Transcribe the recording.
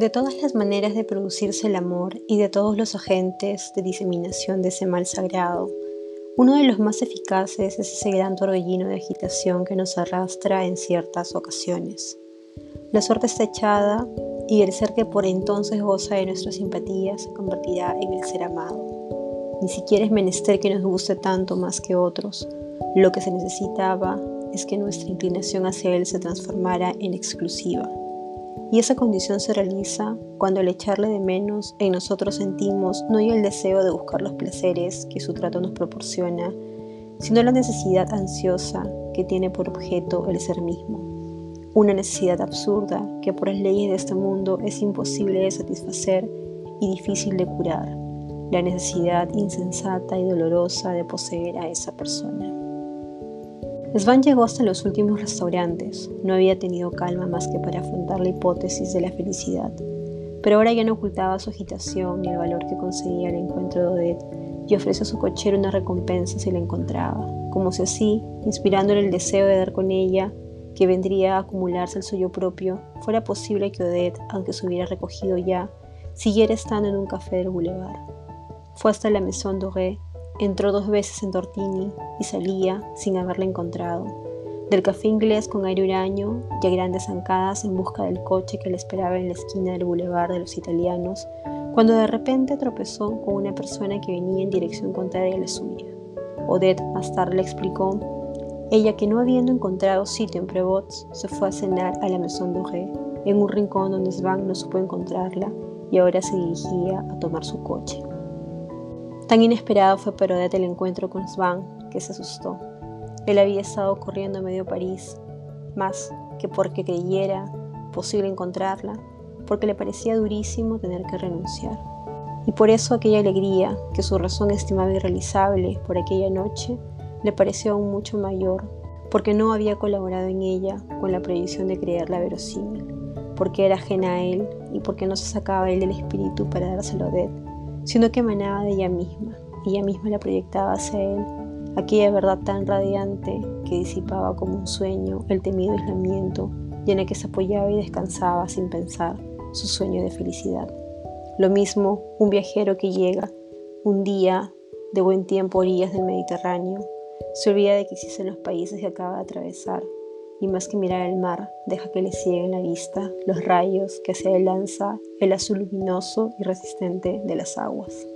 De todas las maneras de producirse el amor y de todos los agentes de diseminación de ese mal sagrado, uno de los más eficaces es ese gran torbellino de agitación que nos arrastra en ciertas ocasiones. La suerte está echada y el ser que por entonces goza de nuestra simpatía se convertirá en el ser amado. Ni siquiera es menester que nos guste tanto más que otros. Lo que se necesitaba es que nuestra inclinación hacia él se transformara en exclusiva y esa condición se realiza cuando al echarle de menos en nosotros sentimos no ya el deseo de buscar los placeres que su trato nos proporciona, sino la necesidad ansiosa que tiene por objeto el ser mismo. Una necesidad absurda que por las leyes de este mundo es imposible de satisfacer y difícil de curar, la necesidad insensata y dolorosa de poseer a esa persona. Svan llegó hasta los últimos restaurantes, no había tenido calma más que para afrontar la hipótesis de la felicidad, pero ahora ya no ocultaba su agitación ni el valor que conseguía el encuentro de Odette y ofreció a su cochero una recompensa si la encontraba, como si así, inspirándole el deseo de dar con ella, que vendría a acumularse el suyo propio, fuera posible que Odette, aunque se hubiera recogido ya, siguiera estando en un café del boulevard. Fue hasta la Maison Doré Entró dos veces en Tortini y salía sin haberla encontrado. Del café inglés con aire huraño y a grandes zancadas en busca del coche que le esperaba en la esquina del boulevard de los italianos, cuando de repente tropezó con una persona que venía en dirección contraria a la suya. Odette más tarde le explicó, ella que no habiendo encontrado sitio en Prevots, se fue a cenar a la Maison Doré, en un rincón donde Svan no supo encontrarla y ahora se dirigía a tomar su coche. Tan inesperado fue Odette el encuentro con Svan que se asustó. Él había estado corriendo a medio París, más que porque creyera posible encontrarla, porque le parecía durísimo tener que renunciar. Y por eso aquella alegría que su razón estimaba irrealizable por aquella noche le pareció aún mucho mayor, porque no había colaborado en ella con la prohibición de creerla verosímil, porque era ajena a él y porque no se sacaba él del espíritu para dárselo a Odette sino que emanaba de ella misma, ella misma la proyectaba hacia él, aquella verdad tan radiante que disipaba como un sueño el temido aislamiento y en el que se apoyaba y descansaba sin pensar su sueño de felicidad. Lo mismo un viajero que llega un día de buen tiempo a orillas del Mediterráneo, se olvida de que existen los países que acaba de atravesar y más que mirar el mar, deja que le cieguen la vista los rayos que se lanza el azul luminoso y resistente de las aguas.